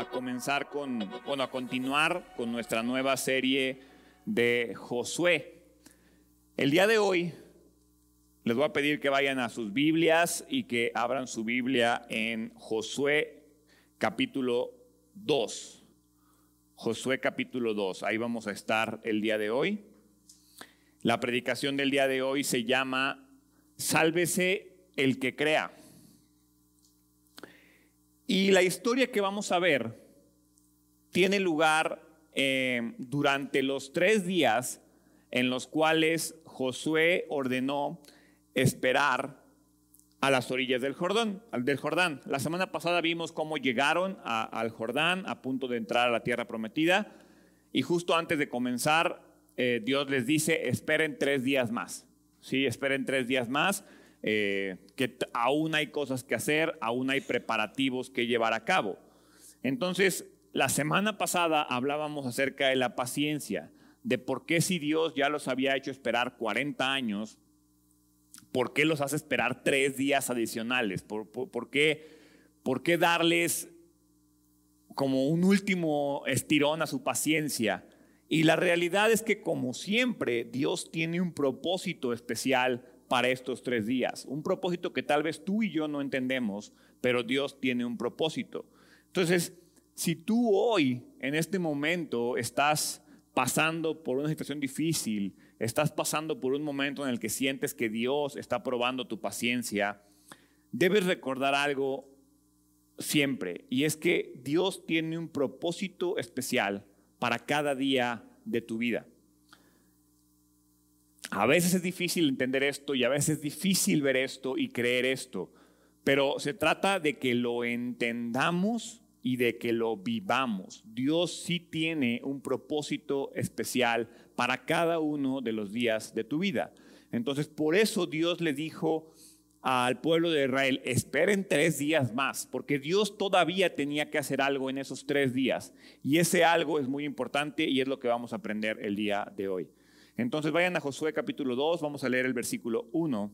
a comenzar con, bueno, a continuar con nuestra nueva serie de Josué. El día de hoy les voy a pedir que vayan a sus Biblias y que abran su Biblia en Josué capítulo 2. Josué capítulo 2, ahí vamos a estar el día de hoy. La predicación del día de hoy se llama Sálvese el que crea. Y la historia que vamos a ver tiene lugar eh, durante los tres días en los cuales Josué ordenó esperar a las orillas del Jordán, del Jordán. La semana pasada vimos cómo llegaron al Jordán a punto de entrar a la tierra prometida y justo antes de comenzar eh, Dios les dice esperen tres días más. Sí, esperen tres días más eh, que aún hay cosas que hacer, aún hay preparativos que llevar a cabo. Entonces, la semana pasada hablábamos acerca de la paciencia, de por qué si Dios ya los había hecho esperar 40 años, ¿por qué los hace esperar tres días adicionales? ¿Por, qué, ¿Por qué darles como un último estirón a su paciencia? Y la realidad es que como siempre, Dios tiene un propósito especial para estos tres días. Un propósito que tal vez tú y yo no entendemos, pero Dios tiene un propósito. Entonces, si tú hoy, en este momento, estás pasando por una situación difícil, estás pasando por un momento en el que sientes que Dios está probando tu paciencia, debes recordar algo siempre, y es que Dios tiene un propósito especial para cada día de tu vida. A veces es difícil entender esto y a veces es difícil ver esto y creer esto, pero se trata de que lo entendamos y de que lo vivamos. Dios sí tiene un propósito especial para cada uno de los días de tu vida. Entonces, por eso Dios le dijo al pueblo de Israel, esperen tres días más, porque Dios todavía tenía que hacer algo en esos tres días. Y ese algo es muy importante y es lo que vamos a aprender el día de hoy. Entonces vayan a Josué capítulo 2, vamos a leer el versículo 1,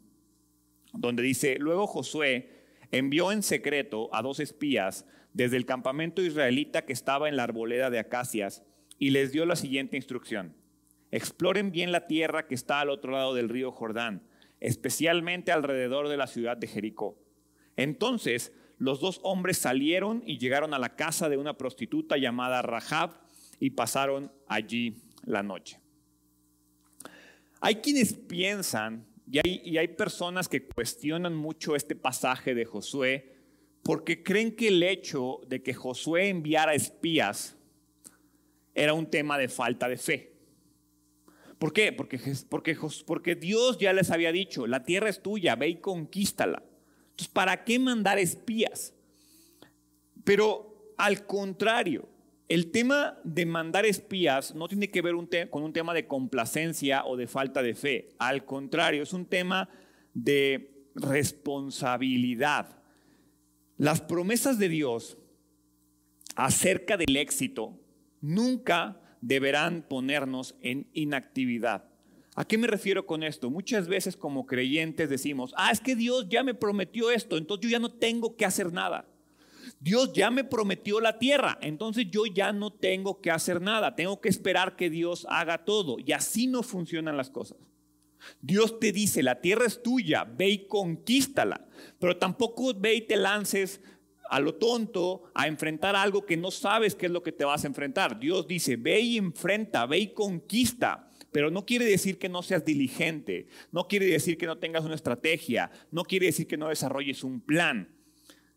donde dice, luego Josué envió en secreto a dos espías desde el campamento israelita que estaba en la arboleda de acacias y les dio la siguiente instrucción. Exploren bien la tierra que está al otro lado del río Jordán, especialmente alrededor de la ciudad de Jericó. Entonces los dos hombres salieron y llegaron a la casa de una prostituta llamada Rahab y pasaron allí la noche. Hay quienes piensan, y hay, personas que cuestionan mucho este pasaje de Josué, porque creen que el hecho de que Josué enviara espías era un tema de falta de fe. ¿Por qué? Porque, porque, Dios ya les había dicho, la tierra es tuya, ve y conquístala. Entonces, ¿para qué mandar espías? Pero al contrario, el tema de mandar espías no tiene que ver con un tema de complacencia o de falta de fe. Al contrario, es un tema de responsabilidad. Las promesas de Dios acerca del éxito nunca deberán ponernos en inactividad. ¿A qué me refiero con esto? Muchas veces como creyentes decimos, ah, es que Dios ya me prometió esto, entonces yo ya no tengo que hacer nada. Dios ya me prometió la tierra, entonces yo ya no tengo que hacer nada, tengo que esperar que Dios haga todo. Y así no funcionan las cosas. Dios te dice, la tierra es tuya, ve y conquístala, pero tampoco ve y te lances a lo tonto a enfrentar algo que no sabes qué es lo que te vas a enfrentar. Dios dice, ve y enfrenta, ve y conquista. Pero no quiere decir que no seas diligente, no quiere decir que no tengas una estrategia, no quiere decir que no desarrolles un plan.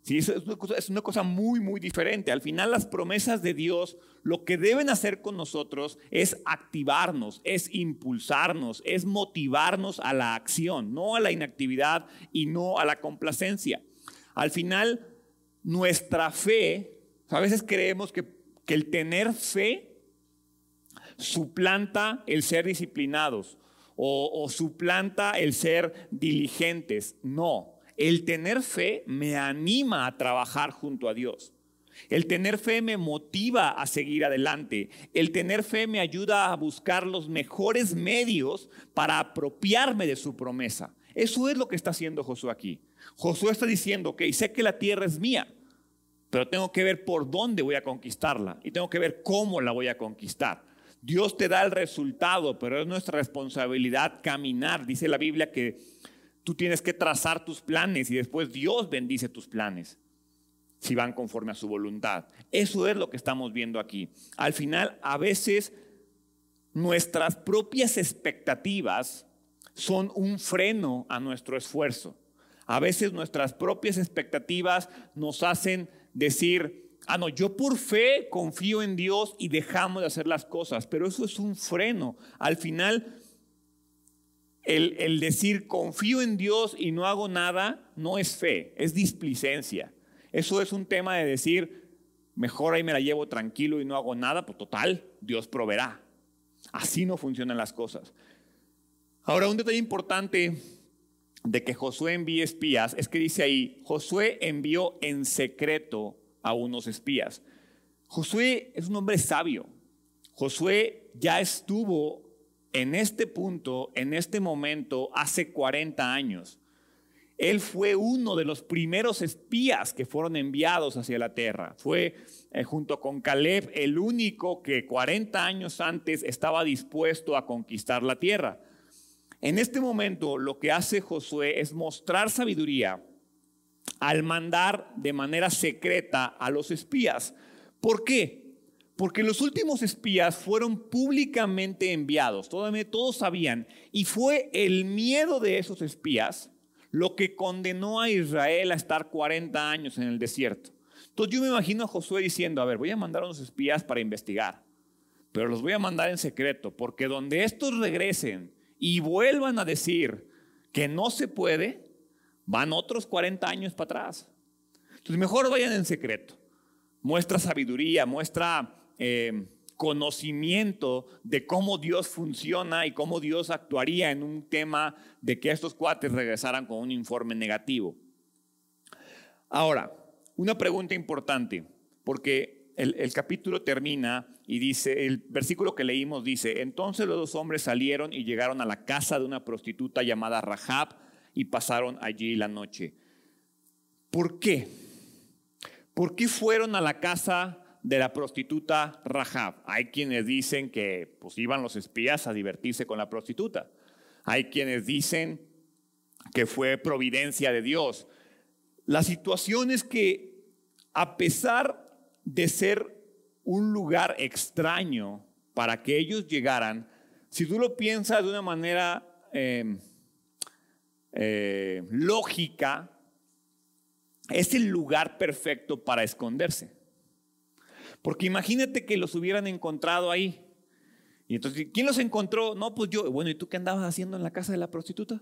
Sí, es, una cosa, es una cosa muy, muy diferente. Al final las promesas de Dios lo que deben hacer con nosotros es activarnos, es impulsarnos, es motivarnos a la acción, no a la inactividad y no a la complacencia. Al final, nuestra fe, a veces creemos que, que el tener fe suplanta el ser disciplinados o, o suplanta el ser diligentes. No, el tener fe me anima a trabajar junto a Dios. El tener fe me motiva a seguir adelante. El tener fe me ayuda a buscar los mejores medios para apropiarme de su promesa. Eso es lo que está haciendo Josué aquí. Josué está diciendo, ok, sé que la tierra es mía, pero tengo que ver por dónde voy a conquistarla y tengo que ver cómo la voy a conquistar. Dios te da el resultado, pero es nuestra responsabilidad caminar. Dice la Biblia que tú tienes que trazar tus planes y después Dios bendice tus planes si van conforme a su voluntad. Eso es lo que estamos viendo aquí. Al final, a veces nuestras propias expectativas son un freno a nuestro esfuerzo. A veces nuestras propias expectativas nos hacen decir, ah, no, yo por fe confío en Dios y dejamos de hacer las cosas, pero eso es un freno. Al final, el, decir confío en Dios y no hago nada no es fe, es displicencia. Eso es un tema de decir, mejor ahí me la llevo tranquilo y no hago nada, pues total, Dios proveerá. Así no funcionan las cosas. Ahora, un detalle importante de que Josué envíe espías es que dice ahí, Josué envió en secreto a unos espías. Josué es un hombre sabio. Josué ya estuvo en este punto, en este momento, hace 40 años. Él fue uno de los primeros espías que fueron enviados hacia la tierra. Fue eh, junto con Caleb el único que 40 años antes estaba dispuesto a conquistar la tierra. En este momento lo que hace Josué es mostrar sabiduría al mandar de manera secreta a los espías. ¿Por qué? Porque los últimos espías fueron públicamente enviados, todos sabían, y fue el miedo de esos espías lo que condenó a Israel a estar 40 años en el desierto. Entonces yo me imagino a Josué diciendo, a ver, voy a mandar a unos espías para investigar, pero los voy a mandar en secreto, porque donde estos regresen y vuelvan a decir que no se puede, van otros 40 años para atrás. Entonces mejor vayan en secreto. Muestra sabiduría, muestra eh, conocimiento de cómo Dios funciona y cómo Dios actuaría en un tema de que estos cuates regresaran con un informe negativo. Ahora, una pregunta importante, porque el, el capítulo termina y dice, el versículo que leímos dice, entonces los dos hombres salieron y llegaron a la casa de una prostituta llamada Rahab y pasaron allí la noche. ¿Por qué? ¿Por qué fueron a la casa de la prostituta Rahab? Hay quienes dicen que pues iban los espías a divertirse con la prostituta. Hay quienes dicen que fue providencia de Dios. La situación es que a pesar de ser un lugar extraño para que ellos llegaran, si tú lo piensas de una manera em, eh, lógica, es el lugar perfecto para esconderse. Porque imagínate que los hubieran encontrado ahí. Y entonces, ¿quién los encontró? No, pues yo. Bueno, ¿y tú qué andabas haciendo en la casa de la prostituta?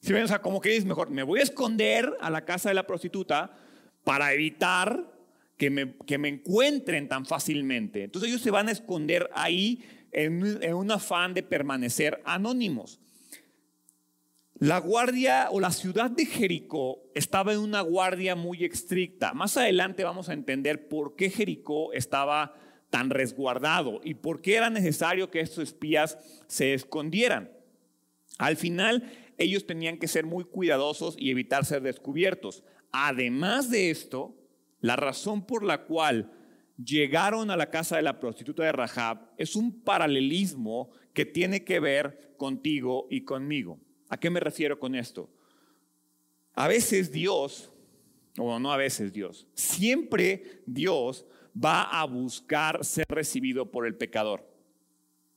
Si ven, como que dices mejor, me voy a esconder a la casa de la prostituta para evitar que me, que me encuentren tan fácilmente. Entonces ellos se van a esconder ahí en, en un afán de permanecer anónimos. La guardia o la ciudad de Jericó estaba en una guardia muy estricta. Más adelante vamos a entender por qué Jericó estaba tan resguardado y por qué era necesario que estos espías se escondieran. Al final, ellos tenían que ser muy cuidadosos y evitar ser descubiertos. Además de esto, la razón por la cual llegaron a la casa de la prostituta de Rahab es un paralelismo que tiene que ver contigo y conmigo. ¿A qué me refiero con esto? A veces Dios, o no a veces Dios, siempre Dios va a buscar ser recibido por el pecador.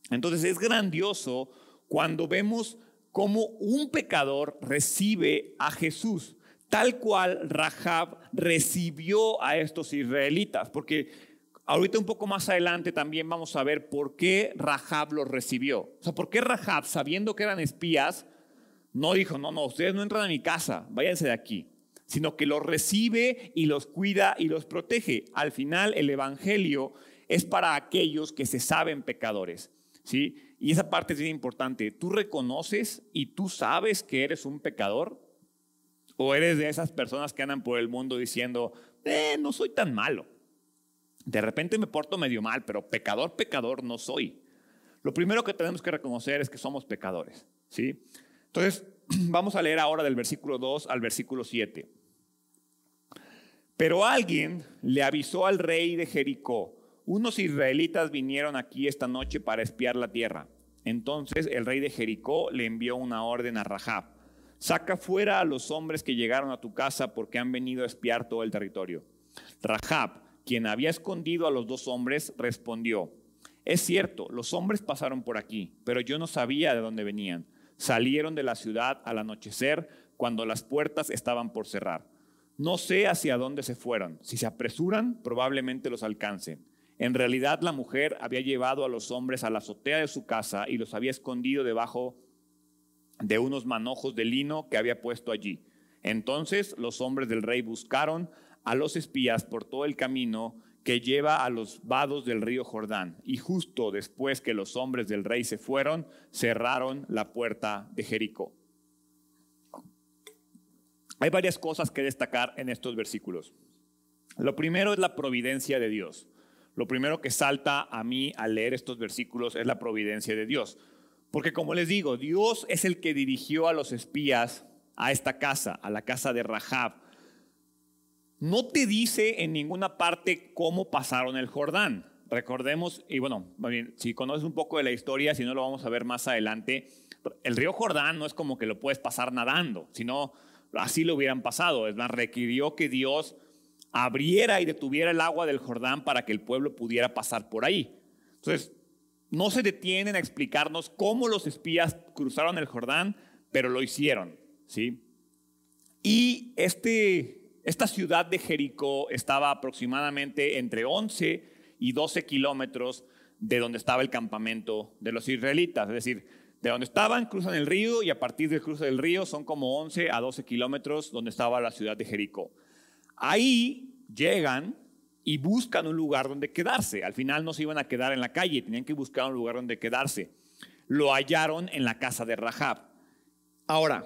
Entonces es grandioso cuando vemos cómo un pecador recibe a Jesús tal cual Rahab recibió a estos israelitas, porque ahorita un poco más adelante también vamos a ver por qué Rahab los recibió. O sea, por qué Rahab, sabiendo que eran espías, no dijo, no, no, ustedes no entran a mi casa, váyanse de aquí, sino que los recibe y los cuida y los protege. Al final el Evangelio es para aquellos que se saben pecadores. ¿sí? Y esa parte es bien importante. ¿Tú reconoces y tú sabes que eres un pecador? ¿O eres de esas personas que andan por el mundo diciendo, eh, no soy tan malo? De repente me porto medio mal, pero pecador, pecador no soy. Lo primero que tenemos que reconocer es que somos pecadores. ¿sí? Entonces, vamos a leer ahora del versículo 2 al versículo 7. Pero alguien le avisó al rey de Jericó, unos israelitas vinieron aquí esta noche para espiar la tierra. Entonces el rey de Jericó le envió una orden a Rahab. Saca fuera a los hombres que llegaron a tu casa porque han venido a espiar todo el territorio. Rahab, quien había escondido a los dos hombres, respondió, es cierto, los hombres pasaron por aquí, pero yo no sabía de dónde venían. Salieron de la ciudad al anochecer cuando las puertas estaban por cerrar. No sé hacia dónde se fueron. Si se apresuran, probablemente los alcancen. En realidad la mujer había llevado a los hombres a la azotea de su casa y los había escondido debajo de unos manojos de lino que había puesto allí. Entonces los hombres del rey buscaron a los espías por todo el camino que lleva a los vados del río Jordán. Y justo después que los hombres del rey se fueron, cerraron la puerta de Jericó. Hay varias cosas que destacar en estos versículos. Lo primero es la providencia de Dios. Lo primero que salta a mí al leer estos versículos es la providencia de Dios. Porque como les digo, Dios es el que dirigió a los espías a esta casa, a la casa de Rahab. No te dice en ninguna parte cómo pasaron el Jordán. Recordemos, y bueno, si conoces un poco de la historia, si no lo vamos a ver más adelante, el río Jordán no es como que lo puedes pasar nadando, sino así lo hubieran pasado. Es más, requirió que Dios abriera y detuviera el agua del Jordán para que el pueblo pudiera pasar por ahí. Entonces, no se detienen a explicarnos cómo los espías cruzaron el Jordán, pero lo hicieron, ¿sí? Y este, esta ciudad de Jericó estaba aproximadamente entre 11 y 12 kilómetros de donde estaba el campamento de los israelitas, es decir, de donde estaban, cruzan el río y a partir del cruce del río son como 11 a 12 kilómetros donde estaba la ciudad de Jericó. Ahí llegan y buscan un lugar donde quedarse. Al final no se iban a quedar en la calle, tenían que buscar un lugar donde quedarse. Lo hallaron en la casa de Rahab. Ahora,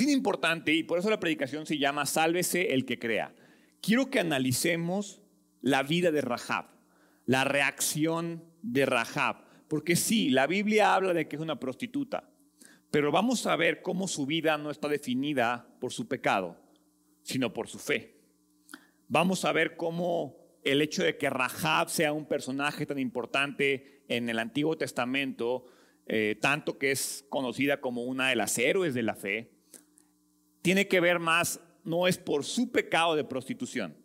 es importante y por eso la predicación se llama Sálvese el que crea. Quiero que analicemos la vida de Rahab, la reacción de Rahab. Porque sí, la Biblia habla de que es una prostituta, pero vamos a ver cómo su vida no está definida por su pecado, sino por su fe. Vamos a ver cómo el hecho de que Rahab sea un personaje tan importante en el Antiguo Testamento, eh, tanto que es conocida como una de las héroes de la fe, tiene que ver más, no es por su pecado de prostitución,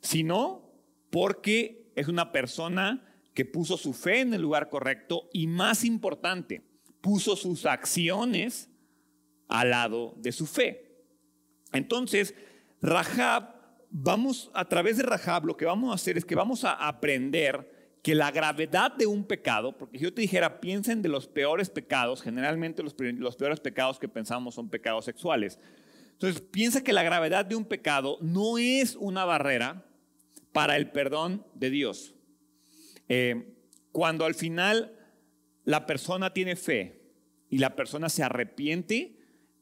sino porque es una persona que puso su fe en el lugar correcto y más importante, puso sus acciones al lado de su fe. Entonces, Rahab, vamos a través de Rahab, lo que vamos a hacer es que vamos a aprender que la gravedad de un pecado, porque si yo te dijera, piensen de los peores pecados, generalmente los, peores pecados que pensamos son pecados sexuales. Entonces, piensa que la gravedad de un pecado no es una barrera para el perdón de Dios. Eh, cuando al final la persona tiene fe y la persona se arrepiente,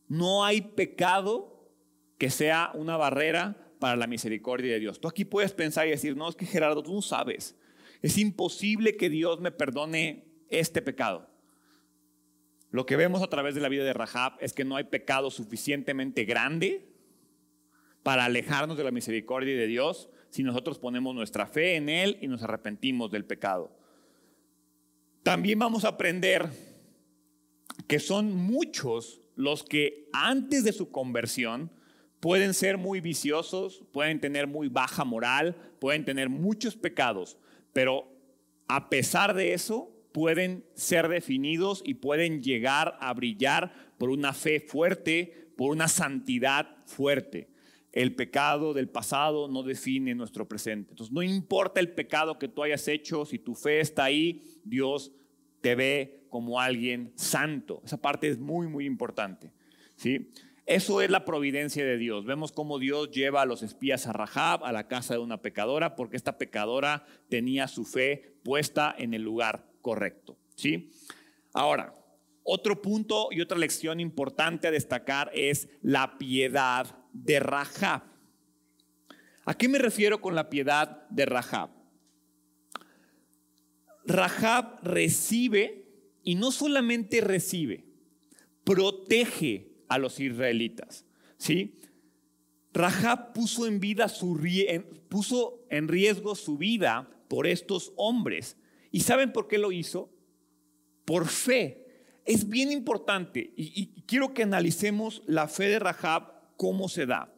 no hay pecado que sea una barrera para la misericordia de Dios. Tú aquí puedes pensar y decir, no, es que Gerardo, tú no sabes. Es imposible que Dios me perdone este pecado. Lo que vemos a través de la vida de Rahab es que no hay pecado suficientemente grande para alejarnos de la misericordia de Dios si nosotros ponemos nuestra fe en Él y nos arrepentimos del pecado. También vamos a aprender que son muchos los que antes de su conversión pueden ser muy viciosos, pueden tener muy baja moral, pueden tener muchos pecados, pero a pesar de eso pueden ser definidos y pueden llegar a brillar por una fe fuerte, por una santidad fuerte. El pecado del pasado no define nuestro presente. Entonces, no importa el pecado que tú hayas hecho, si tu fe está ahí, Dios te ve como alguien santo. Esa parte es muy, muy importante. ¿sí? Eso es la providencia de Dios. Vemos cómo Dios lleva a los espías a Rahab, a la casa de una pecadora, porque esta pecadora tenía su fe puesta en el lugar correcto. ¿sí? Ahora, otro punto y otra lección importante a destacar es la piedad de Rahab. ¿A qué me refiero con la piedad de Rahab? Rahab recibe y no solamente recibe, protege a los israelitas, ¿sí? Rahab puso en, vida su, puso en riesgo su vida por estos hombres. ¿Y saben por qué lo hizo? Por fe. Es bien importante y, quiero que analicemos la fe de Rahab, cómo se da.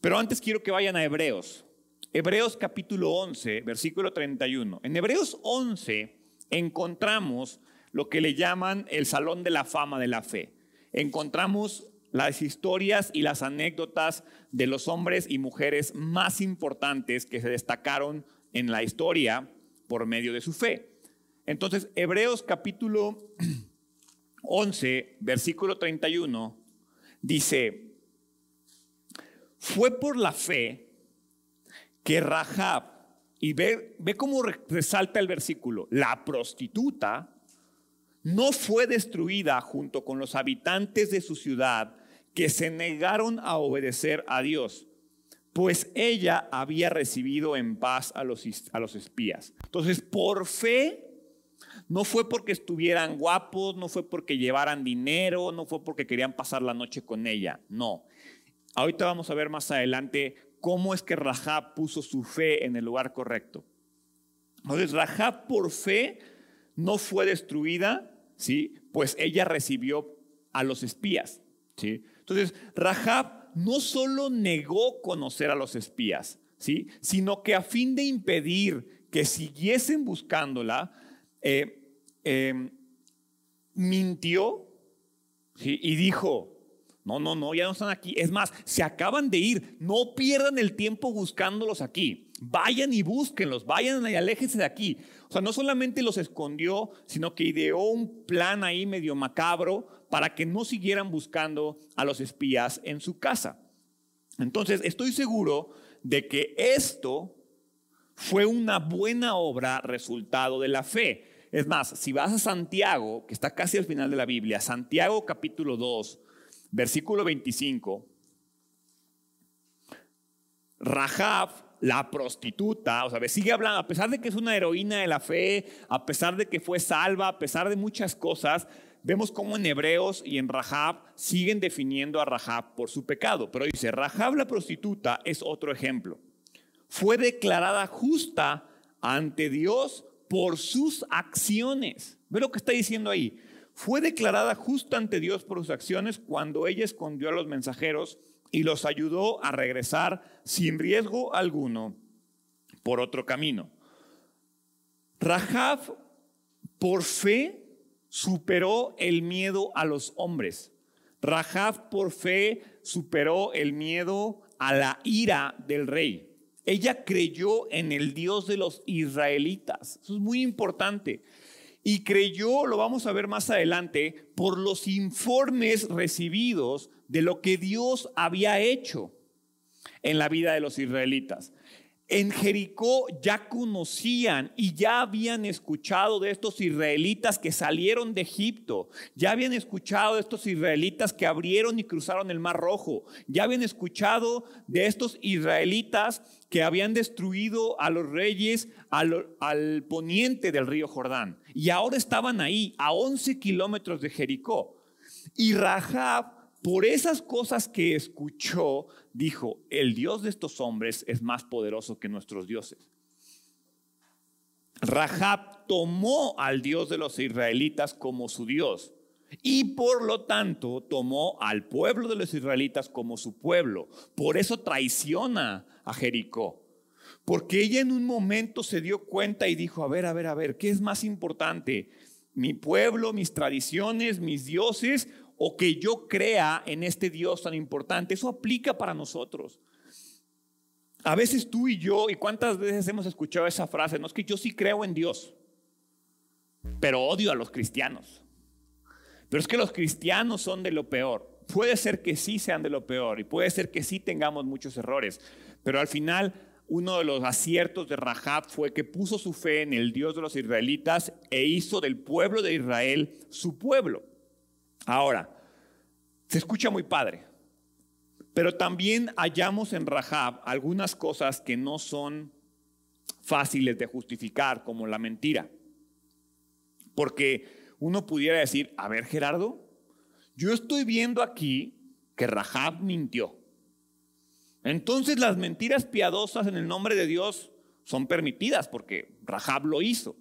Pero antes quiero que vayan a Hebreos. Hebreos capítulo 11, versículo 31. En Hebreos 11 encontramos lo que le llaman el salón de la fama de la fe. Encontramos las historias y las anécdotas de los hombres y mujeres más importantes que se destacaron en la historia por medio de su fe. Entonces, Hebreos capítulo 11, versículo 31, dice, fue por la fe que Rahab, y ve, ve cómo resalta el versículo, la prostituta, no fue destruida junto con los habitantes de su ciudad que se negaron a obedecer a Dios, pues ella había recibido en paz a los, a los espías. Entonces, por fe, no fue porque estuvieran guapos, no fue porque llevaran dinero, no fue porque querían pasar la noche con ella, no. Ahorita vamos a ver más adelante cómo es que Rahab puso su fe en el lugar correcto. Entonces, Rahab por fe no fue destruida, ¿sí? Pues ella recibió a los espías, ¿sí? Entonces, Rahab no solo negó conocer a los espías, ¿sí? sino que a fin de impedir que siguiesen buscándola, eh, em, mintió y dijo, no, no, no, ya no están aquí. Es más, se acaban de ir. No pierdan el tiempo buscándolos aquí. Vayan y búsquenlos, vayan y aléjense de aquí. O sea, no solamente los escondió, sino que ideó un plan ahí medio macabro para que no siguieran buscando a los espías en su casa. Entonces, estoy seguro de que esto fue una buena obra resultado de la fe. Es más, si vas a Santiago, que está casi al final de la Biblia, Santiago capítulo 2, versículo 25, Rahab, la prostituta, o sea, sigue hablando, a pesar de que es una heroína de la fe, a pesar de que fue salva, a pesar de muchas cosas, vemos cómo en Hebreos y en Rahab siguen definiendo a Rahab por su pecado. Pero dice, Rahab la prostituta es otro ejemplo. Fue declarada justa ante Dios por sus acciones. Ve lo que está diciendo ahí fue declarada justa ante Dios por sus acciones cuando ella escondió a los mensajeros y los ayudó a regresar sin riesgo alguno por otro camino. Rahab, por fe, superó el miedo a los hombres. Rahab, por fe, superó el miedo a la ira del rey. Ella creyó en el Dios de los israelitas. Eso es muy importante y creyó, lo vamos a ver más adelante, por los informes recibidos de lo que Dios había hecho en la vida de los israelitas en Jericó ya conocían y ya habían escuchado de estos israelitas que salieron de Egipto, ya habían escuchado de estos israelitas que abrieron y cruzaron el Mar Rojo, ya habían escuchado de estos israelitas que habían destruido a los reyes al, poniente del río Jordán. Y ahora estaban ahí, a 11 kilómetros de Jericó. Y Rahab por esas cosas que escuchó, dijo, el Dios de estos hombres es más poderoso que nuestros dioses. Rahab tomó al Dios de los israelitas como su Dios y por lo tanto tomó al pueblo de los israelitas como su pueblo. Por eso traiciona a Jericó. Porque ella en un momento se dio cuenta y dijo, a ver, a ver, a ver, ¿qué es más importante? ¿Mi pueblo, mis tradiciones, mis dioses o que yo crea en este Dios tan importante. Eso aplica para nosotros. A veces tú y yo, y cuántas veces hemos escuchado esa frase, no es que yo sí creo en Dios, pero odio a los cristianos. Pero es que los cristianos son de lo peor. Puede ser que sí sean de lo peor y puede ser que sí tengamos muchos errores, pero al final uno de los aciertos de Rahab fue que puso su fe en el Dios de los israelitas e hizo del pueblo de Israel su pueblo. Ahora, se escucha muy padre, pero también hallamos en Rahab algunas cosas que no son fáciles de justificar, como la mentira. Porque uno pudiera decir, a ver Gerardo, yo estoy viendo aquí que Rahab mintió. Entonces las mentiras piadosas en el nombre de Dios son permitidas porque Rahab lo hizo.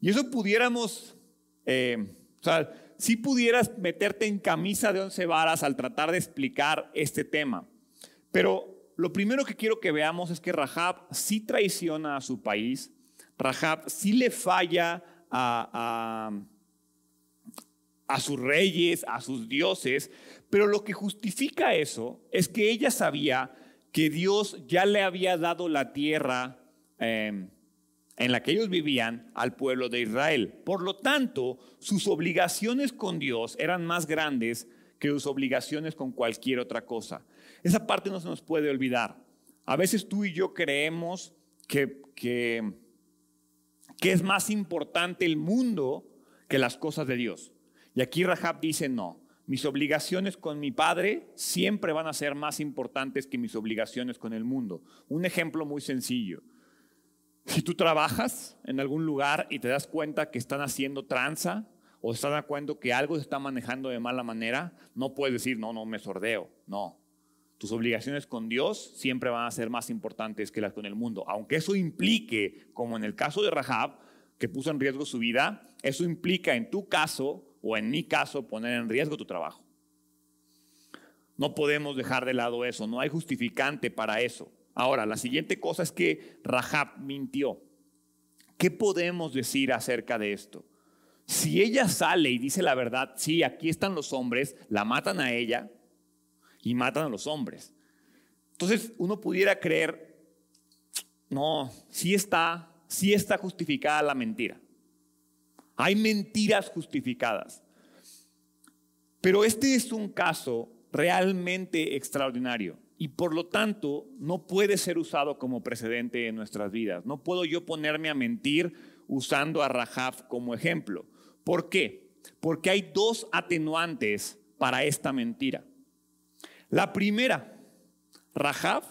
Y eso pudiéramos, eh, o sea, si pudieras meterte en camisa de once varas al tratar de explicar este tema. Pero lo primero que quiero que veamos es que Rahab sí traiciona a su país, Rahab sí le falla a, a, sus reyes, a sus dioses, pero lo que justifica eso es que ella sabía que Dios ya le había dado la tierra em, en la que ellos vivían al pueblo de Israel. Por lo tanto, sus obligaciones con Dios eran más grandes que sus obligaciones con cualquier otra cosa. Esa parte no se nos puede olvidar. A veces tú y yo creemos que, que, que es más importante el mundo que las cosas de Dios. Y aquí Rahab dice, no, mis obligaciones con mi padre siempre van a ser más importantes que mis obligaciones con el mundo. Un ejemplo muy sencillo. Si tú trabajas en algún lugar y te das cuenta que están haciendo tranza o están de cuenta que algo se está manejando de mala manera, no puedes decir, no, no, me sordeo. No. Tus obligaciones con Dios siempre van a ser más importantes que las con el mundo. Aunque eso implique, como en el caso de Rahab, que puso en riesgo su vida, eso implica en tu caso o en mi caso poner en riesgo tu trabajo. No podemos dejar de lado eso, no hay justificante para eso. Ahora, la siguiente cosa es que Rahab mintió. ¿Qué podemos decir acerca de esto? Si ella sale y dice la verdad, sí, aquí están los hombres, la matan a ella y matan a los hombres. Entonces uno pudiera creer, no, sí está, sí está justificada la mentira. Hay mentiras justificadas. Pero este es un caso realmente extraordinario y por lo tanto no puede ser usado como precedente en nuestras vidas. No puedo yo ponerme a mentir usando a Rahab como ejemplo. ¿Por qué? Porque hay dos atenuantes para esta mentira. La primera, Rahab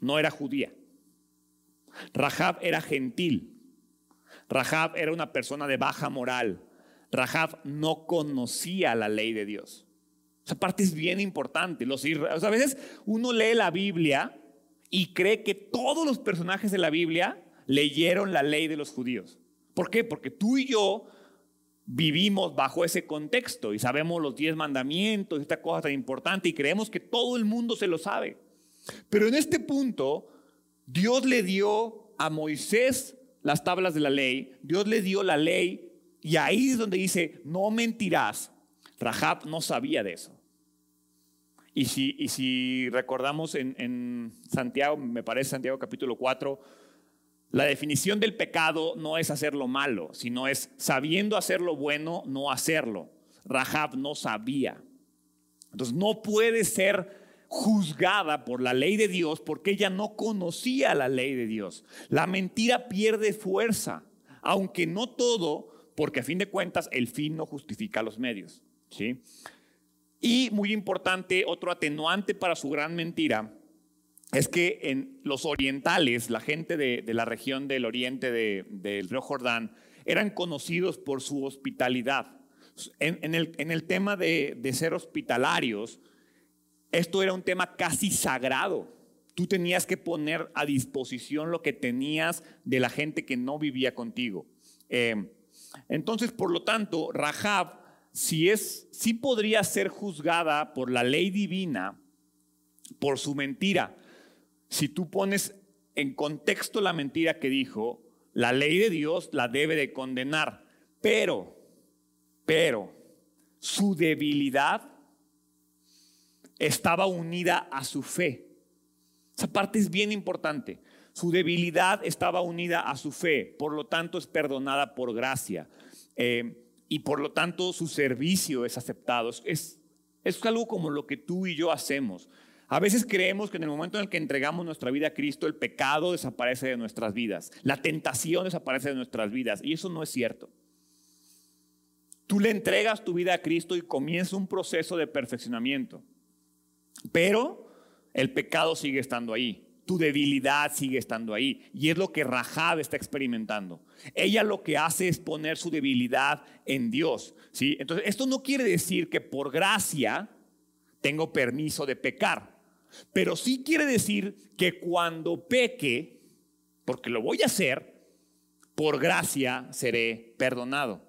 no era judía. Rahab era gentil. Rahab era una persona de baja moral. Rahab no conocía la ley de Dios. Esa parte es bien importante. Los, a veces uno lee la Biblia y cree que todos los personajes de la Biblia leyeron la ley de los judíos. ¿Por qué? Porque tú y yo vivimos bajo ese contexto y sabemos los diez mandamientos, esta cosa tan importante, y creemos que todo el mundo se lo sabe. Pero en este punto, Dios le dio a Moisés las tablas de la ley, Dios le dio la ley y ahí es donde dice, no mentirás. Rahab no sabía de eso. Y si, recordamos en, en, Santiago, me parece Santiago capítulo 4, la definición del pecado no es hacer lo malo, sino es sabiendo hacer lo bueno, no hacerlo. Rahab no sabía. Entonces no puede ser juzgada por la ley de Dios porque ella no conocía la ley de Dios. La mentira pierde fuerza, aunque no todo, porque a fin de cuentas el fin no justifica los medios. ¿Sí? Y muy importante, otro atenuante para su gran mentira es que en los orientales, la gente de, la región del oriente del río Jordán, eran conocidos por su hospitalidad. En, el, tema de, ser hospitalarios, esto era un tema casi sagrado. Tú tenías que poner a disposición lo que tenías de la gente que no vivía contigo. Eh, entonces, por lo tanto, Rahab, si es, sí podría ser juzgada por la ley divina, por su mentira. Si tú pones en contexto la mentira que dijo, la ley de Dios la debe de condenar. Pero, pero, su debilidad estaba unida a su fe. Esa parte es bien importante. Su debilidad estaba unida a su fe, por lo tanto es perdonada por gracia. Eh, y por lo tanto su servicio es aceptado. Es, es algo como lo que tú y yo hacemos. A veces creemos que en el momento en el que entregamos nuestra vida a Cristo, el pecado desaparece de nuestras vidas, la tentación desaparece de nuestras vidas, y eso no es cierto. Tú le entregas tu vida a Cristo y comienza un proceso de perfeccionamiento. Pero el pecado sigue estando ahí. Tu debilidad sigue estando ahí. Y es lo que Rahab está experimentando. Ella lo que hace es poner su debilidad en Dios. ¿sí? Entonces, esto no quiere decir que por gracia tengo permiso de pecar. Pero sí quiere decir que cuando peque, porque lo voy a hacer, por gracia seré perdonado.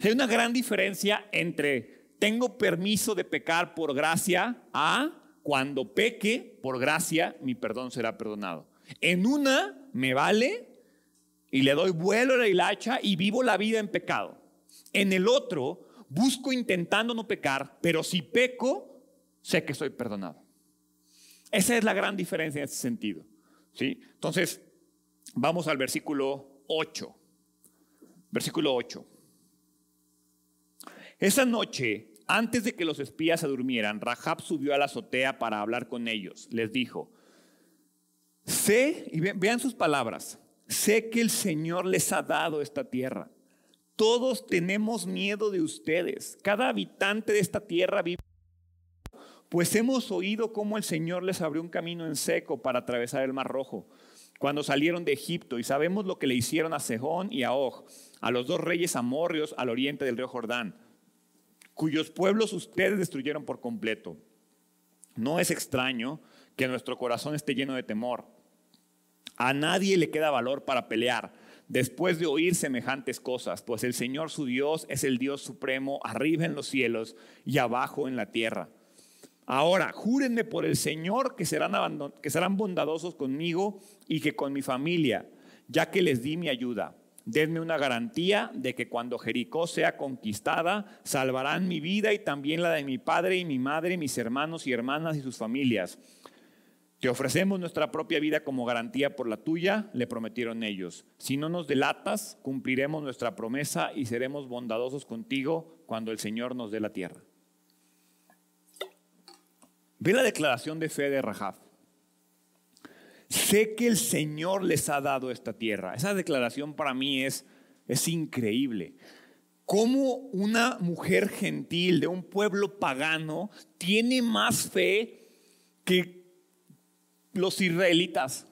Hay una gran diferencia entre tengo permiso de pecar por gracia a cuando peque por gracia mi perdón será perdonado. En una me vale y le doy vuelo a la hilacha y vivo la vida en pecado. En el otro busco intentando no pecar, pero si peco, sé que soy perdonado. Esa es la gran diferencia en ese sentido. ¿sí? Entonces, vamos al versículo 8. Versículo 8. Esa noche, antes de que los espías se durmieran, Rahab subió a la azotea para hablar con ellos. Les dijo, sé, y vean sus palabras, sé que el Señor les ha dado esta tierra. Todos tenemos miedo de ustedes. Cada habitante de esta tierra vive. Pues hemos oído cómo el Señor les abrió un camino en seco para atravesar el Mar Rojo cuando salieron de Egipto y sabemos lo que le hicieron a Sejón y a Og, a los dos reyes amorrios al oriente del río Jordán cuyos pueblos ustedes destruyeron por completo. No es extraño que nuestro corazón esté lleno de temor. A nadie le queda valor para pelear después de oír semejantes cosas, pues el Señor su Dios es el Dios supremo arriba en los cielos y abajo en la tierra. Ahora, júrenme por el Señor que serán, bondadosos conmigo y que con mi familia, ya que les di mi ayuda. Denme una garantía de que cuando Jericó sea conquistada, salvarán mi vida y también la de mi padre y mi madre, mis hermanos y hermanas y sus familias. Te ofrecemos nuestra propia vida como garantía por la tuya, le prometieron ellos. Si no nos delatas, cumpliremos nuestra promesa y seremos bondadosos contigo cuando el Señor nos dé la tierra. Ve la declaración de fe de Rahab. Sé que el Señor les ha dado esta tierra. Esa declaración para mí es, es increíble. ¿Cómo una mujer gentil de un pueblo pagano tiene más fe que los israelitas?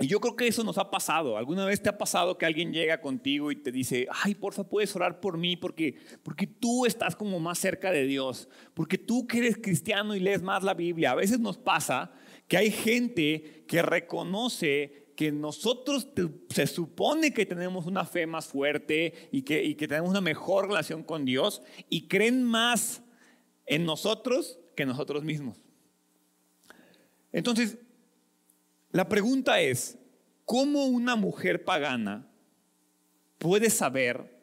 Y yo creo que eso nos ha pasado. ¿Alguna vez te ha pasado que alguien llega contigo y te dice, ay, porfa, puedes orar por mí porque, porque tú estás como más cerca de Dios, porque tú que eres cristiano y lees más la Biblia? A veces nos pasa que hay gente que reconoce que nosotros se supone que tenemos una fe más fuerte y que, y que tenemos una mejor relación con Dios y creen más en nosotros que nosotros mismos. Entonces, la pregunta es, ¿cómo una mujer pagana puede saber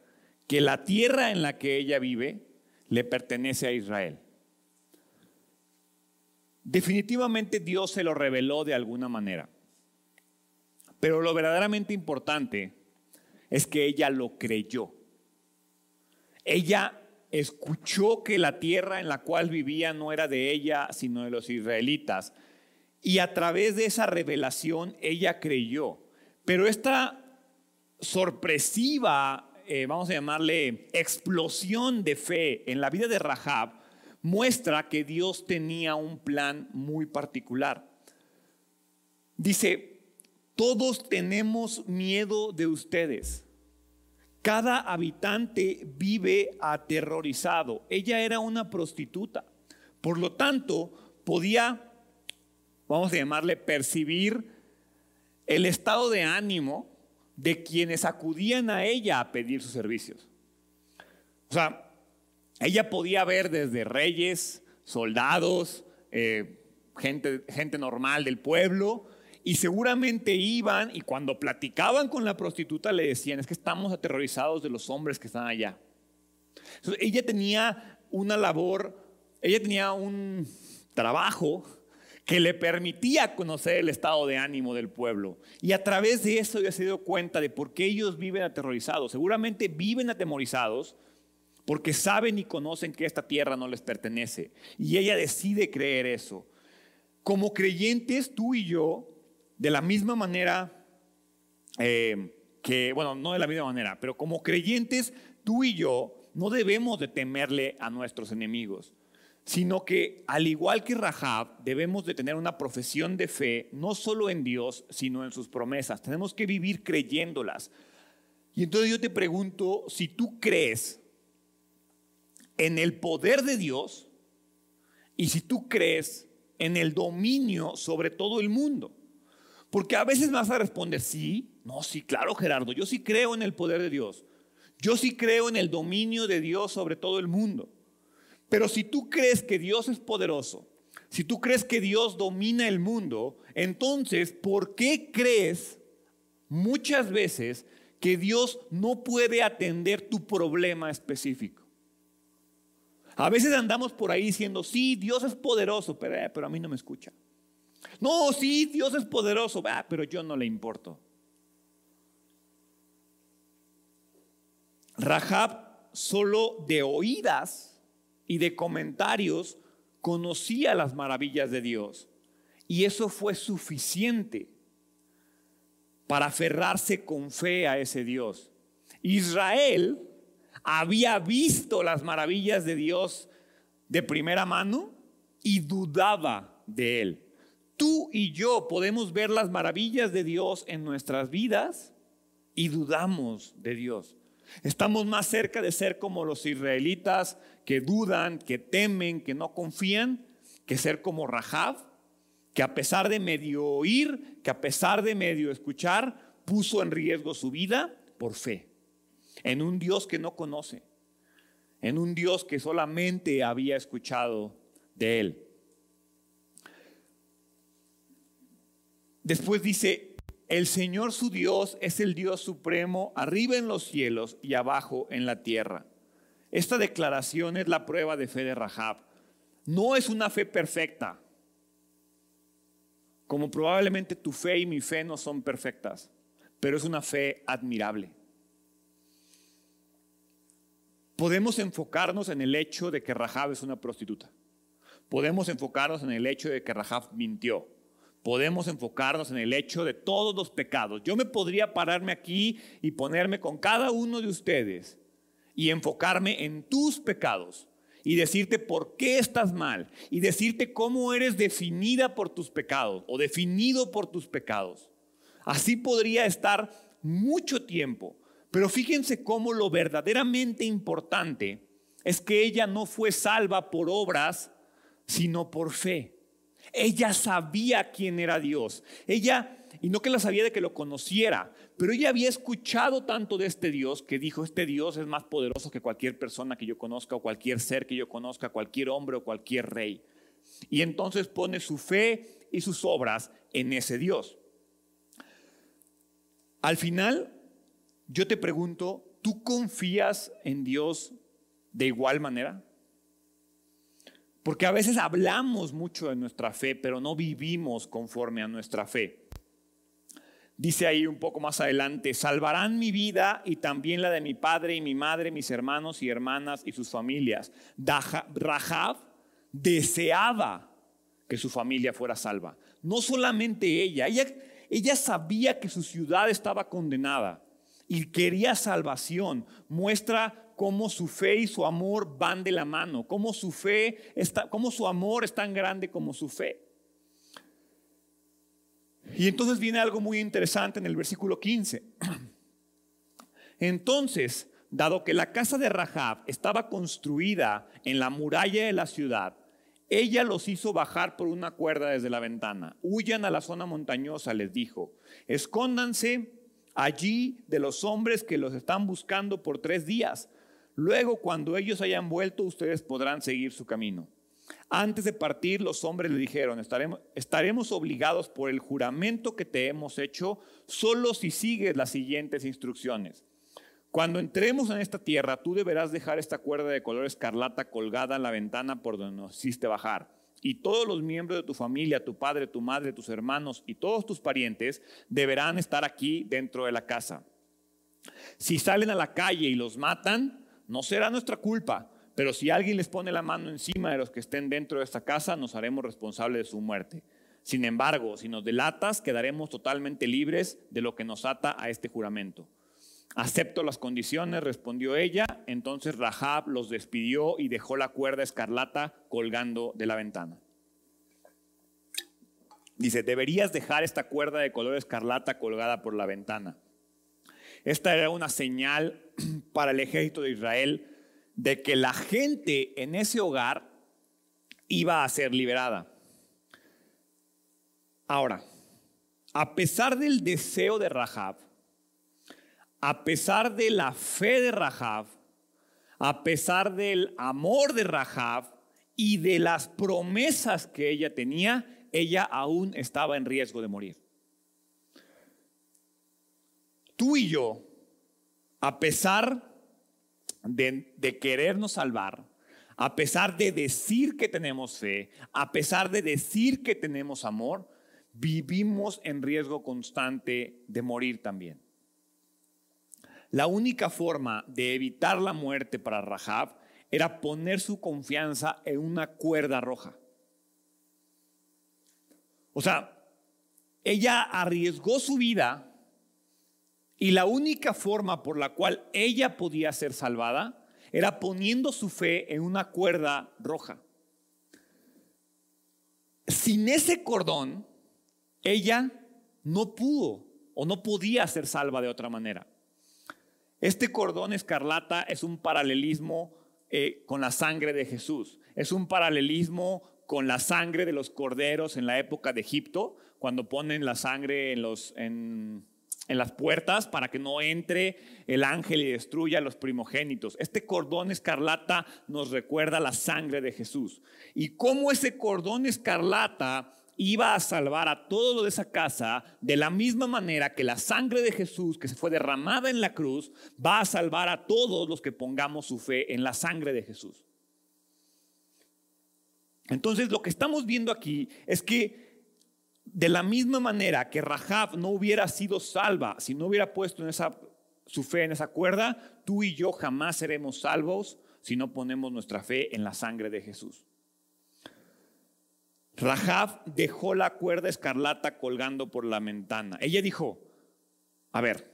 que la tierra en la que ella vive le pertenece a Israel? Definitivamente Dios se lo reveló de alguna manera. Pero lo verdaderamente importante es que ella lo creyó. Ella escuchó que la tierra en la cual vivía no era de ella, sino de los israelitas. Y a través de esa revelación ella creyó. Pero esta sorpresiva, eh, vamos a llamarle, explosión de fe en la vida de Rahab muestra que Dios tenía un plan muy particular. Dice, todos tenemos miedo de ustedes. Cada habitante vive aterrorizado. Ella era una prostituta. Por lo tanto, podía vamos a llamarle, percibir el estado de ánimo de quienes acudían a ella a pedir sus servicios. O sea, ella podía ver desde reyes, soldados, eh, gente, gente normal del pueblo, y seguramente iban y cuando platicaban con la prostituta le decían, es que estamos aterrorizados de los hombres que están allá. ella tenía una labor, ella tenía un trabajo que le permitía conocer el estado de ánimo del pueblo. Y a través de eso ya se dio cuenta de por qué ellos viven aterrorizados. Seguramente viven atemorizados porque saben y conocen que esta tierra no les pertenece. Y ella decide creer eso. Como creyentes, tú y yo, de la misma manera eh, que, bueno, no de la misma manera, pero como creyentes, tú y yo no debemos de temerle a nuestros enemigos sino que al igual que Rahab, debemos de tener una profesión de fe, no solo en Dios, sino en sus promesas. Tenemos que vivir creyéndolas. Y entonces yo te pregunto, si tú crees en el poder de Dios, y si tú crees en el dominio sobre todo el mundo. Porque a veces vas a responder, sí, no, sí, claro Gerardo, yo sí creo en el poder de Dios. Yo sí creo en el dominio de Dios sobre todo el mundo. Pero si tú crees que Dios es poderoso, si tú crees que Dios domina el mundo, entonces, ¿por qué crees muchas veces que Dios no puede atender tu problema específico? A veces andamos por ahí diciendo, sí, Dios es poderoso, pero, eh, a mí no me escucha. No, sí, Dios es poderoso, ah, pero yo no le importo. Rahab solo de oídas y de comentarios conocía las maravillas de Dios. Y eso fue suficiente para aferrarse con fe a ese Dios. Israel había visto las maravillas de Dios de primera mano y dudaba de él. Tú y yo podemos ver las maravillas de Dios en nuestras vidas y dudamos de Dios. Estamos más cerca de ser como los israelitas que dudan, que temen, que no confían, que ser como Rahab, que a pesar de medio oír, que a pesar de medio escuchar, puso en riesgo su vida por fe, en un Dios que no conoce, en un Dios que solamente había escuchado de él. Después dice, el Señor su Dios es el Dios supremo arriba en los cielos y abajo en la tierra. Esta declaración es la prueba de fe de Rahab. No es una fe perfecta, como probablemente tu fe y mi fe no son perfectas, pero es una fe admirable. Podemos enfocarnos en el hecho de que Rahab es una prostituta. Podemos enfocarnos en el hecho de que Rahab mintió podemos enfocarnos en el hecho de todos los pecados. Yo me podría pararme aquí y ponerme con cada uno de ustedes y enfocarme en tus pecados y decirte por qué estás mal y decirte cómo eres definida por tus pecados o definido por tus pecados. Así podría estar mucho tiempo, pero fíjense cómo lo verdaderamente importante es que ella no fue salva por obras, sino por fe. Ella sabía quién era Dios. Ella, y no que la sabía de que lo conociera, pero ella había escuchado tanto de este Dios que dijo, este Dios es más poderoso que cualquier persona que yo conozca o cualquier ser que yo conozca, cualquier hombre o cualquier rey. Y entonces pone su fe y sus obras en ese Dios. Al final, yo te pregunto, ¿tú confías en Dios de igual manera? Porque a veces hablamos mucho de nuestra fe, pero no vivimos conforme a nuestra fe. Dice ahí un poco más adelante, salvarán mi vida y también la de mi padre y mi madre, mis hermanos y hermanas y sus familias. Rahab deseaba que su familia fuera salva. No solamente ella, ella, ella sabía que su ciudad estaba condenada y quería salvación. Muestra cómo su fe y su amor van de la mano, cómo su fe está, cómo su amor es tan grande como su fe. Y entonces viene algo muy interesante en el versículo 15. Entonces, dado que la casa de Rahab estaba construida en la muralla de la ciudad, ella los hizo bajar por una cuerda desde la ventana. Huyan a la zona montañosa, les dijo. Escóndanse allí de los hombres que los están buscando por tres días. Luego, cuando ellos hayan vuelto, ustedes podrán seguir su camino. Antes de partir, los hombres le dijeron, estaremos, estaremos obligados por el juramento que te hemos hecho solo si sigues las siguientes instrucciones. Cuando entremos en esta tierra, tú deberás dejar esta cuerda de color escarlata colgada en la ventana por donde nos hiciste bajar. Y todos los miembros de tu familia, tu padre, tu madre, tus hermanos y todos tus parientes deberán estar aquí dentro de la casa. Si salen a la calle y los matan, no será nuestra culpa, pero si alguien les pone la mano encima de los que estén dentro de esta casa, nos haremos responsables de su muerte. Sin embargo, si nos delatas, quedaremos totalmente libres de lo que nos ata a este juramento. Acepto las condiciones, respondió ella. Entonces Rahab los despidió y dejó la cuerda escarlata colgando de la ventana. Dice, deberías dejar esta cuerda de color escarlata colgada por la ventana. Esta era una señal para el ejército de Israel de que la gente en ese hogar iba a ser liberada. Ahora, a pesar del deseo de Rahab, a pesar de la fe de Rahab, a pesar del amor de Rahab y de las promesas que ella tenía, ella aún estaba en riesgo de morir. Tú y yo, a pesar de, querernos salvar, a pesar de decir que tenemos fe, a pesar de decir que tenemos amor, vivimos en riesgo constante de morir también. La única forma de evitar la muerte para Rahab era poner su confianza en una cuerda roja. O sea, ella arriesgó su vida y la única forma por la cual ella podía ser salvada era poniendo su fe en una cuerda roja. Sin ese cordón, ella no pudo o no podía ser salva de otra manera. Este cordón escarlata es un paralelismo eh, con la sangre de Jesús. Es un paralelismo con la sangre de los corderos en la época de Egipto, cuando ponen la sangre en los, en, en las puertas para que no entre el ángel y destruya a los primogénitos. Este cordón escarlata nos recuerda la sangre de Jesús. Y cómo ese cordón escarlata iba a salvar a todo lo de esa casa de la misma manera que la sangre de Jesús que se fue derramada en la cruz va a salvar a todos los que pongamos su fe en la sangre de Jesús. Entonces lo que estamos viendo aquí es que de la misma manera que Rahab no hubiera sido salva si no hubiera puesto en esa, su fe en esa cuerda, tú y yo jamás seremos salvos si no ponemos nuestra fe en la sangre de Jesús. Rahab dejó la cuerda escarlata colgando por la ventana. Ella dijo, a ver,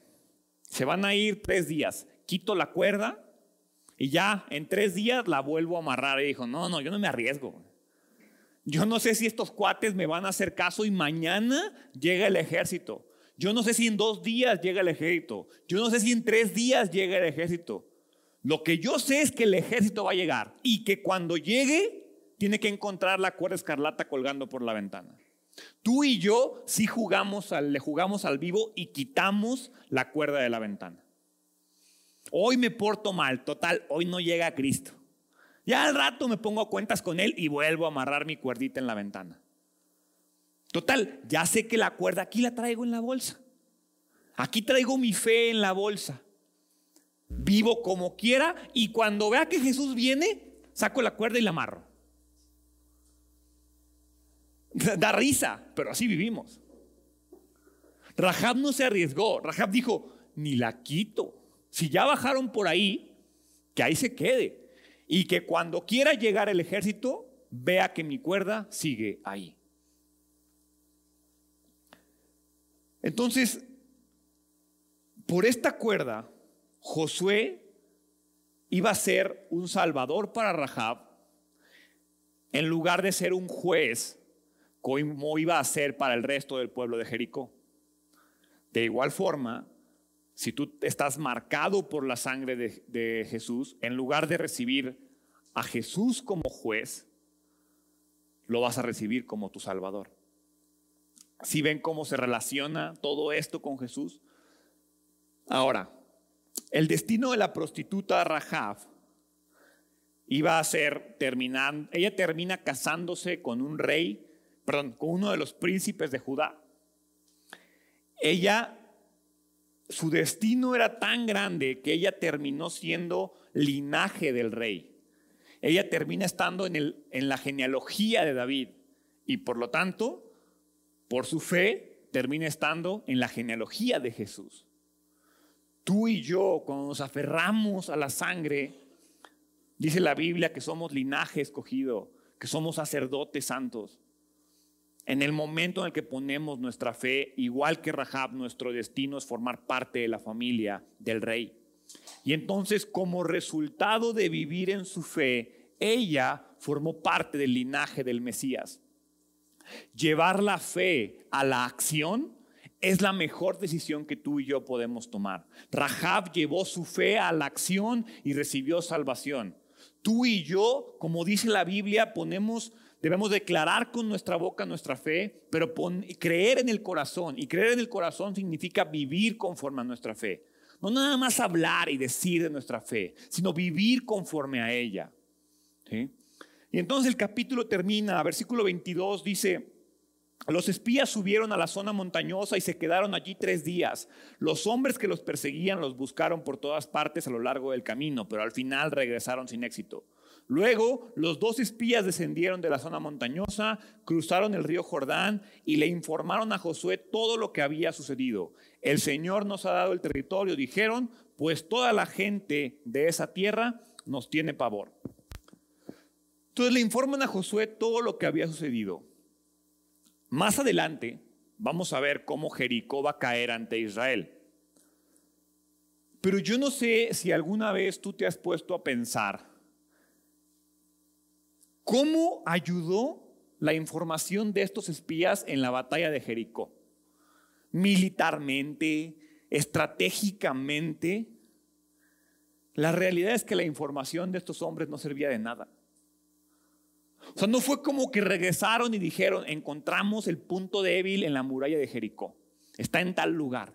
se van a ir tres días, quito la cuerda y ya en tres días la vuelvo a amarrar. Y dijo, no, no, yo no me arriesgo. Yo no sé si estos cuates me van a hacer caso y mañana llega el ejército. Yo no sé si en dos días llega el ejército. Yo no sé si en tres días llega el ejército. Lo que yo sé es que el ejército va a llegar y que cuando llegue tiene que encontrar la cuerda escarlata colgando por la ventana. Tú y yo sí jugamos le jugamos al vivo y quitamos la cuerda de la ventana. Hoy me porto mal, total, hoy no llega Cristo. Ya al rato me pongo a cuentas con él y vuelvo a amarrar mi cuerdita en la ventana. Total, ya sé que la cuerda aquí la traigo en la bolsa. Aquí traigo mi fe en la bolsa. Vivo como quiera y cuando vea que Jesús viene, saco la cuerda y la amarro. Da risa, pero así vivimos. Rahab no se arriesgó. Rahab dijo, ni la quito. Si ya bajaron por ahí, que ahí se quede y que cuando quiera llegar el ejército, vea que mi cuerda sigue ahí. Entonces, por esta cuerda, Josué iba a ser un salvador para Rahab en lugar de ser un juez como iba a ser para el resto del pueblo de Jericó. De igual forma, si tú estás marcado por la sangre de, Jesús, en lugar de recibir a Jesús como juez, lo vas a recibir como tu Salvador. Si ven cómo se relaciona todo esto con Jesús. Ahora, el destino de la prostituta Rahab iba a ser terminar, ella termina casándose con un rey, perdón, con uno de los príncipes de Judá. Ella su destino era tan grande que ella terminó siendo linaje del rey. Ella termina estando en, el, en la genealogía de David y por lo tanto, por su fe, termina estando en la genealogía de Jesús. Tú y yo, cuando nos aferramos a la sangre, dice la Biblia que somos linaje escogido, que somos sacerdotes santos. En el momento en el que ponemos nuestra fe, igual que Rahab, nuestro destino es formar parte de la familia del rey. Y entonces, como resultado de vivir en su fe, ella formó parte del linaje del Mesías. Llevar la fe a la acción es la mejor decisión que tú y yo podemos tomar. Rahab llevó su fe a la acción y recibió salvación. Tú y yo, como dice la Biblia, ponemos debemos declarar con nuestra boca nuestra fe, pero creer en el corazón. Y creer en el corazón significa vivir conforme a nuestra fe. No nada más hablar y decir de nuestra fe, sino vivir conforme a ella. Y entonces el capítulo termina, versículo 22 dice, los espías subieron a la zona montañosa y se quedaron allí tres días. Los hombres que los perseguían los buscaron por todas partes a lo largo del camino, pero al final regresaron sin éxito. Luego los dos espías descendieron de la zona montañosa, cruzaron el río Jordán y le informaron a Josué todo lo que había sucedido. El Señor nos ha dado el territorio, dijeron, pues toda la gente de esa tierra nos tiene pavor. Entonces le informan a Josué todo lo que había sucedido. Más adelante vamos a ver cómo Jericó va a caer ante Israel. Pero yo no sé si alguna vez tú te has puesto a pensar cómo ayudó la información de estos espías en la batalla de Jericó. Militarmente, estratégicamente. La realidad es que la información de estos hombres no servía de nada. O sea, no fue como que regresaron y dijeron, encontramos el punto débil en la muralla de Jericó. Está en tal lugar.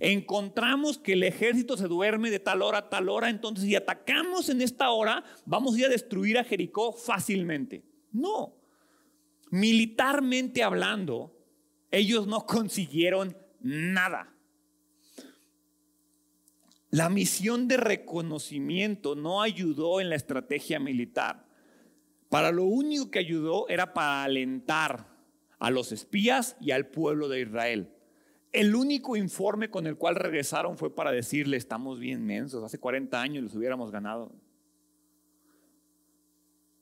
Encontramos que el ejército se duerme de tal hora a tal hora, entonces si atacamos en esta hora, vamos a ir a destruir a Jericó fácilmente. No. Militarmente hablando, ellos no consiguieron nada. La misión de reconocimiento no ayudó en la estrategia militar. Para lo único que ayudó era para alentar a los espías y al pueblo de Israel. El único informe con el cual regresaron fue para decirle, estamos bien mensos, hace 40 años los hubiéramos ganado.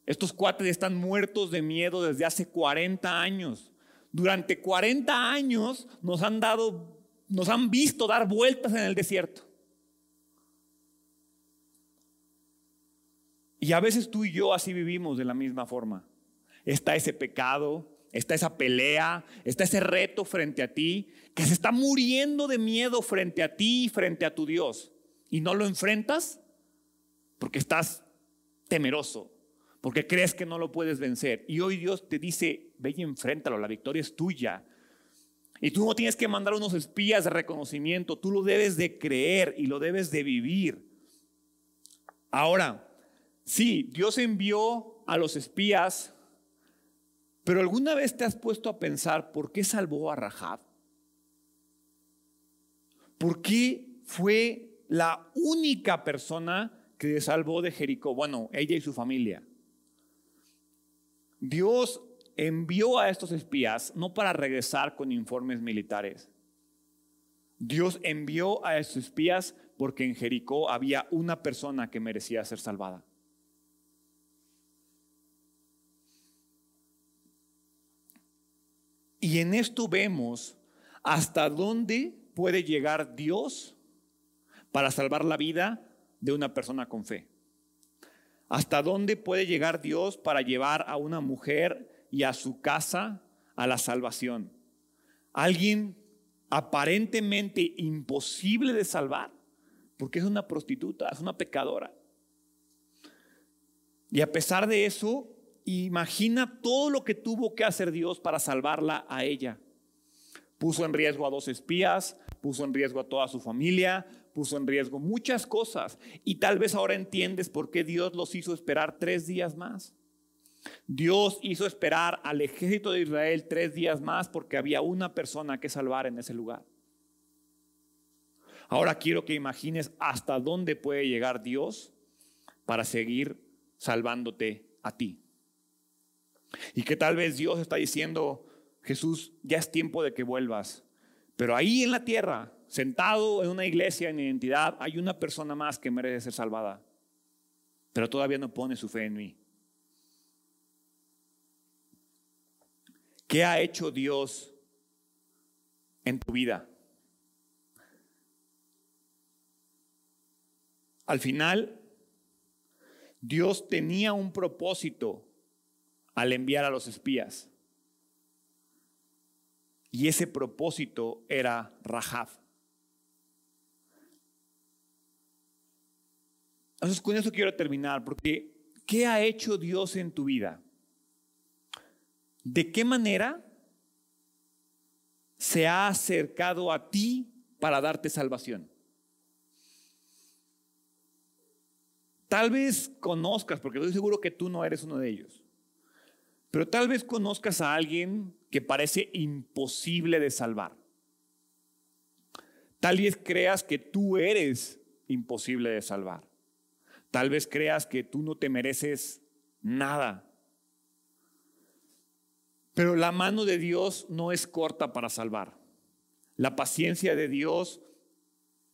Estos cuates están muertos de miedo desde hace 40 años. Durante 40 años nos han dado, nos han visto dar vueltas en el desierto. Y a veces tú y yo así vivimos de la misma forma. Está ese pecado, está esa pelea, está ese reto frente a ti, que se está muriendo de miedo frente a ti y frente a tu Dios. Y no lo enfrentas porque estás temeroso, porque crees que no lo puedes vencer. Y hoy Dios te dice, ve y enfréntalo, la victoria es tuya. Y tú no tienes que mandar unos espías de reconocimiento, tú lo debes de creer y lo debes de vivir. Ahora, Sí, Dios envió a los espías, pero ¿alguna vez te has puesto a pensar por qué salvó a Rahab? ¿Por qué fue la única persona que salvó de Jericó? Bueno, ella y su familia. Dios envió a estos espías no para regresar con informes militares. Dios envió a estos espías porque en Jericó había una persona que merecía ser salvada. Y en esto vemos hasta dónde puede llegar Dios para salvar la vida de una persona con fe. Hasta dónde puede llegar Dios para llevar a una mujer y a su casa a la salvación. Alguien aparentemente imposible de salvar, porque es una prostituta, es una pecadora. Y a pesar de eso, Imagina todo lo que tuvo que hacer Dios para salvarla a ella. Puso en riesgo a dos espías, puso en riesgo a toda su familia, puso en riesgo muchas cosas. Y tal vez ahora entiendes por qué Dios los hizo esperar tres días más. Dios hizo esperar al ejército de Israel tres días más porque había una persona que salvar en ese lugar. Ahora quiero que imagines hasta dónde puede llegar Dios para seguir salvándote a ti. Y que tal vez Dios está diciendo, Jesús, ya es tiempo de que vuelvas. Pero ahí en la tierra, sentado en una iglesia en identidad, hay una persona más que merece ser salvada. Pero todavía no pone su fe en mí. ¿Qué ha hecho Dios en tu vida? Al final, Dios tenía un propósito al enviar a los espías. Y ese propósito era Rahab. Entonces con eso quiero terminar, porque ¿qué ha hecho Dios en tu vida? ¿De qué manera se ha acercado a ti para darte salvación? Tal vez conozcas, porque estoy seguro que tú no eres uno de ellos, pero tal vez conozcas a alguien que parece imposible de salvar. Tal vez creas que tú eres imposible de salvar. Tal vez creas que tú no te mereces nada. Pero la mano de Dios no es corta para salvar. La paciencia de Dios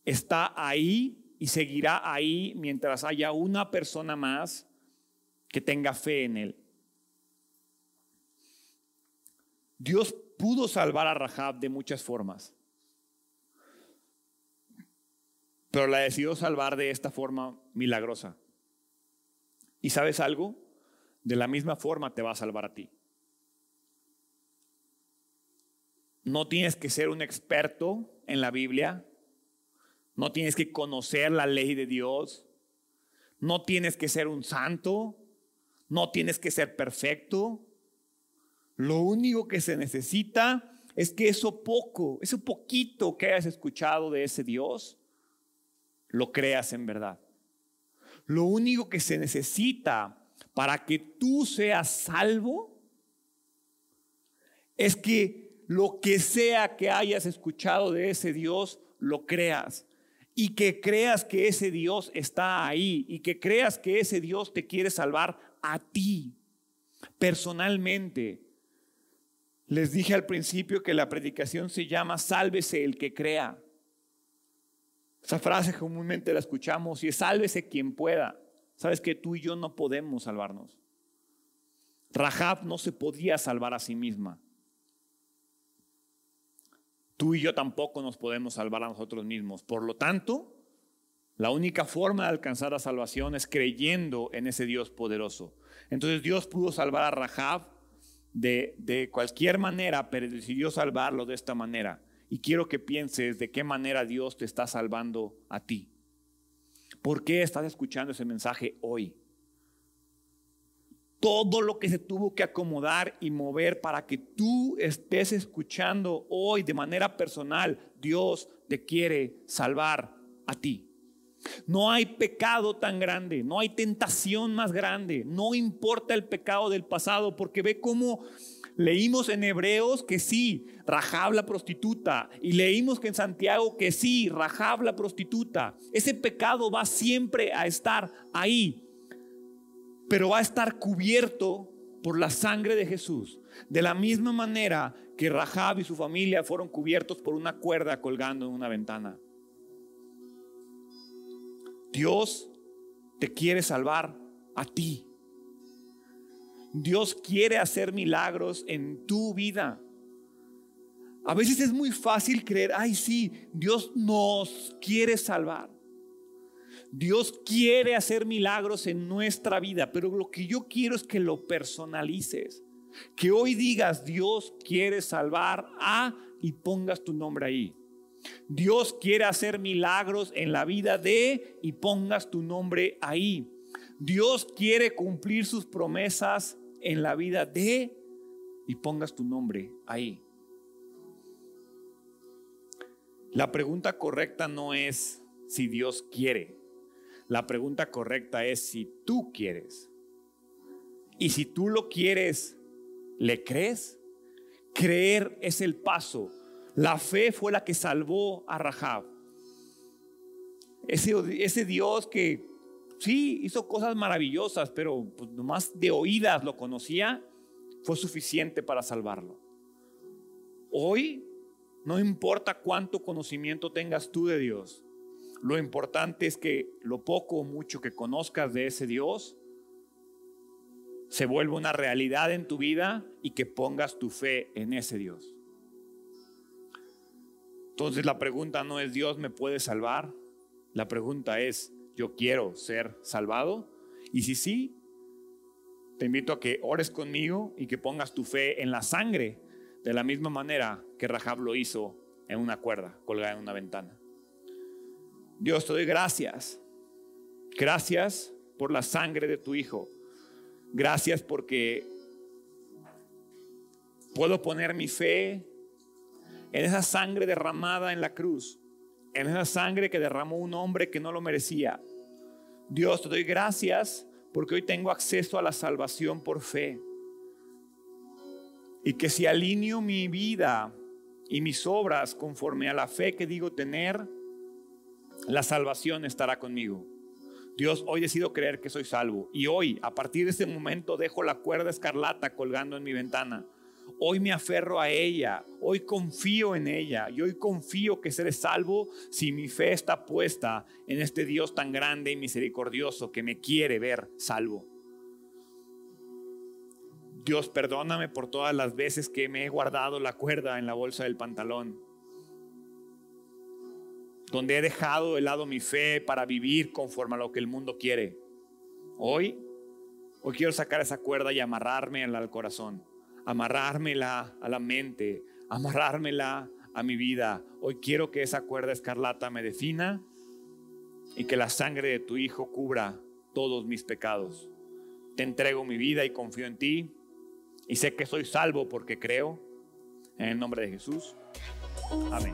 está ahí y seguirá ahí mientras haya una persona más que tenga fe en Él. Dios pudo salvar a Rahab de muchas formas, pero la decidió salvar de esta forma milagrosa. ¿Y sabes algo? De la misma forma te va a salvar a ti. No tienes que ser un experto en la Biblia, no tienes que conocer la ley de Dios, no tienes que ser un santo, no tienes que ser perfecto. Lo único que se necesita es que eso poco, eso poquito que hayas escuchado de ese Dios, lo creas en verdad. Lo único que se necesita para que tú seas salvo es que lo que sea que hayas escuchado de ese Dios, lo creas. Y que creas que ese Dios está ahí. Y que creas que ese Dios te quiere salvar a ti, personalmente. Les dije al principio que la predicación se llama sálvese el que crea. Esa frase comúnmente la escuchamos y es sálvese quien pueda. Sabes que tú y yo no podemos salvarnos. Rahab no se podía salvar a sí misma. Tú y yo tampoco nos podemos salvar a nosotros mismos. Por lo tanto, la única forma de alcanzar la salvación es creyendo en ese Dios poderoso. Entonces Dios pudo salvar a Rahab de, de cualquier manera, pero decidió salvarlo de esta manera. Y quiero que pienses de qué manera Dios te está salvando a ti. ¿Por qué estás escuchando ese mensaje hoy? Todo lo que se tuvo que acomodar y mover para que tú estés escuchando hoy de manera personal, Dios te quiere salvar a ti. No hay pecado tan grande, no hay tentación más grande, no importa el pecado del pasado, porque ve cómo Leímos en Hebreos que sí, Rahab la prostituta. Y leímos que en Santiago que sí, Rahab la prostituta. Ese pecado va siempre a estar ahí. Pero va a estar cubierto por la sangre de Jesús. De la misma manera que Rahab y su familia fueron cubiertos por una cuerda colgando en una ventana. Dios te quiere salvar a ti. Dios quiere hacer milagros en tu vida. A veces es muy fácil creer, ay sí, Dios nos quiere salvar. Dios quiere hacer milagros en nuestra vida, pero lo que yo quiero es que lo personalices. Que hoy digas, Dios quiere salvar a y pongas tu nombre ahí. Dios quiere hacer milagros en la vida de y pongas tu nombre ahí. Dios quiere cumplir sus promesas en la vida de y pongas tu nombre ahí. La pregunta correcta no es si Dios quiere. La pregunta correcta es si tú quieres. Y si tú lo quieres, ¿le crees? Creer es el paso. La fe fue la que salvó a Rahab. Ese, Dios que sí, hizo cosas maravillosas, pero pues, nomás de oídas lo conocía, fue suficiente para salvarlo. Hoy no importa cuánto conocimiento tengas tú de Dios, lo importante es que lo poco o mucho que conozcas de ese Dios se vuelva una realidad en tu vida y que pongas tu fe en ese Dios. Entonces la pregunta no es Dios me puede salvar, la pregunta es yo quiero ser salvado? Y si sí, te invito a que ores conmigo y que pongas tu fe en la sangre de la misma manera que Rahab lo hizo en una cuerda colgada en una ventana. Dios, te doy gracias. Gracias por la sangre de tu Hijo. Gracias porque Puedo poner mi fe en esa sangre derramada en la cruz, en esa sangre que derramó un hombre que no lo merecía. Dios, te doy gracias porque hoy tengo acceso a la salvación por fe. Y que si alineo mi vida y mis obras conforme a la fe que digo tener, la salvación estará conmigo. Dios, hoy decido creer que soy salvo. Y hoy, a partir de este momento, dejo la cuerda escarlata colgando en mi ventana. Hoy me aferro a ella, hoy confío en ella y hoy confío que seré salvo si mi fe está puesta en este Dios tan grande y misericordioso que me quiere ver salvo. Dios, perdóname por todas las veces que me he guardado la cuerda en la bolsa del pantalón, donde he dejado de lado mi fe para vivir conforme a lo que el mundo quiere. Hoy, hoy quiero sacar esa cuerda y amarrarme al corazón amarrármela a la mente, amarrármela a mi vida. Hoy quiero que esa cuerda escarlata me defina y que la sangre de tu Hijo cubra todos mis pecados. Te entrego mi vida y confío en ti y sé que soy salvo porque creo. En el nombre de Jesús. Amén.